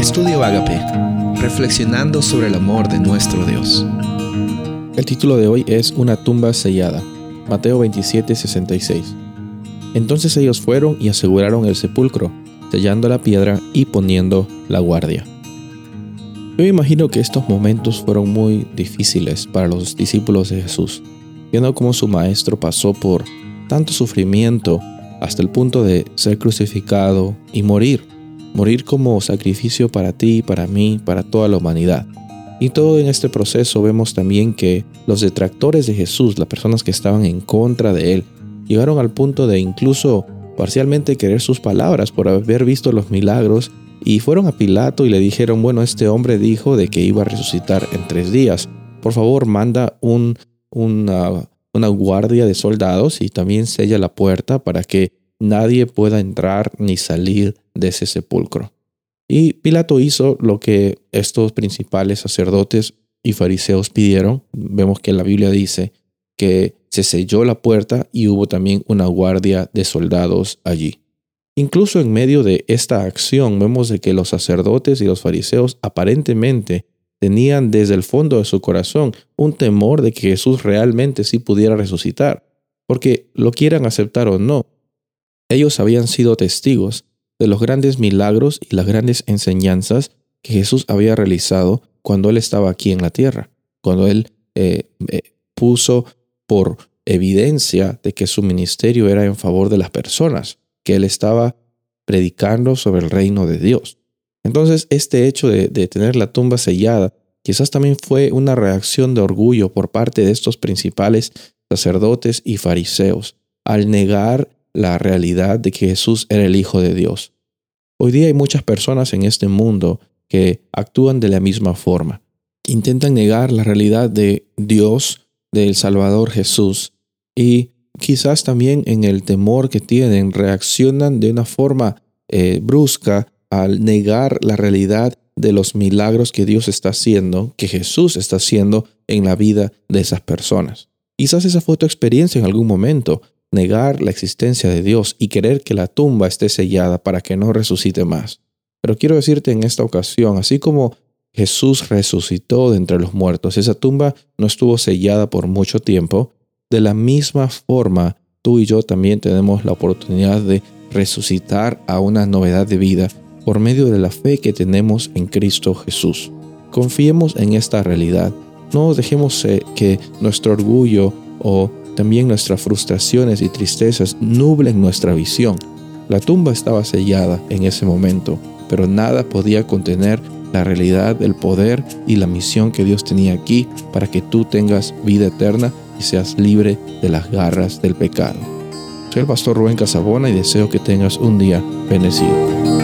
Estudio Agape, reflexionando sobre el amor de nuestro Dios. El título de hoy es Una tumba sellada, Mateo 27, 66. Entonces ellos fueron y aseguraron el sepulcro, sellando la piedra y poniendo la guardia. Yo imagino que estos momentos fueron muy difíciles para los discípulos de Jesús, viendo cómo su maestro pasó por tanto sufrimiento hasta el punto de ser crucificado y morir, morir como sacrificio para ti, para mí, para toda la humanidad. Y todo en este proceso vemos también que los detractores de Jesús, las personas que estaban en contra de él, llegaron al punto de incluso parcialmente querer sus palabras por haber visto los milagros y fueron a Pilato y le dijeron, bueno, este hombre dijo de que iba a resucitar en tres días. Por favor, manda un, una, una guardia de soldados y también sella la puerta para que nadie pueda entrar ni salir de ese sepulcro. Y Pilato hizo lo que estos principales sacerdotes y fariseos pidieron. Vemos que la Biblia dice que se selló la puerta y hubo también una guardia de soldados allí. Incluso en medio de esta acción vemos de que los sacerdotes y los fariseos aparentemente tenían desde el fondo de su corazón un temor de que Jesús realmente sí pudiera resucitar, porque lo quieran aceptar o no. Ellos habían sido testigos de los grandes milagros y las grandes enseñanzas que Jesús había realizado cuando Él estaba aquí en la tierra, cuando Él eh, eh, puso por evidencia de que su ministerio era en favor de las personas, que Él estaba predicando sobre el reino de Dios. Entonces, este hecho de, tener la tumba sellada quizás también fue una reacción de orgullo por parte de estos principales sacerdotes y fariseos al negar la realidad de que Jesús era el Hijo de Dios. Hoy día hay muchas personas en este mundo que actúan de la misma forma. Intentan negar la realidad de Dios, del Salvador Jesús, y quizás también en el temor que tienen reaccionan de una forma eh, brusca al negar la realidad de los milagros que Dios está haciendo, que Jesús está haciendo en la vida de esas personas. Quizás esa fue tu experiencia en algún momento, negar la existencia de Dios y querer que la tumba esté sellada para que no resucite más. Pero quiero decirte en esta ocasión, así como Jesús resucitó de entre los muertos, esa tumba no estuvo sellada por mucho tiempo, de la misma forma tú y yo también tenemos la oportunidad de resucitar a una novedad de vida por medio de la fe que tenemos en Cristo Jesús. Confiemos en esta realidad. No dejemos eh, que nuestro orgullo o también nuestras frustraciones y tristezas nublen nuestra visión. La tumba estaba sellada en ese momento, pero nada podía contener la realidad, el poder y la misión que Dios tenía aquí para que tú tengas vida eterna y seas libre de las garras del pecado. Soy el pastor Rubén Casabona y deseo que tengas un día bendecido.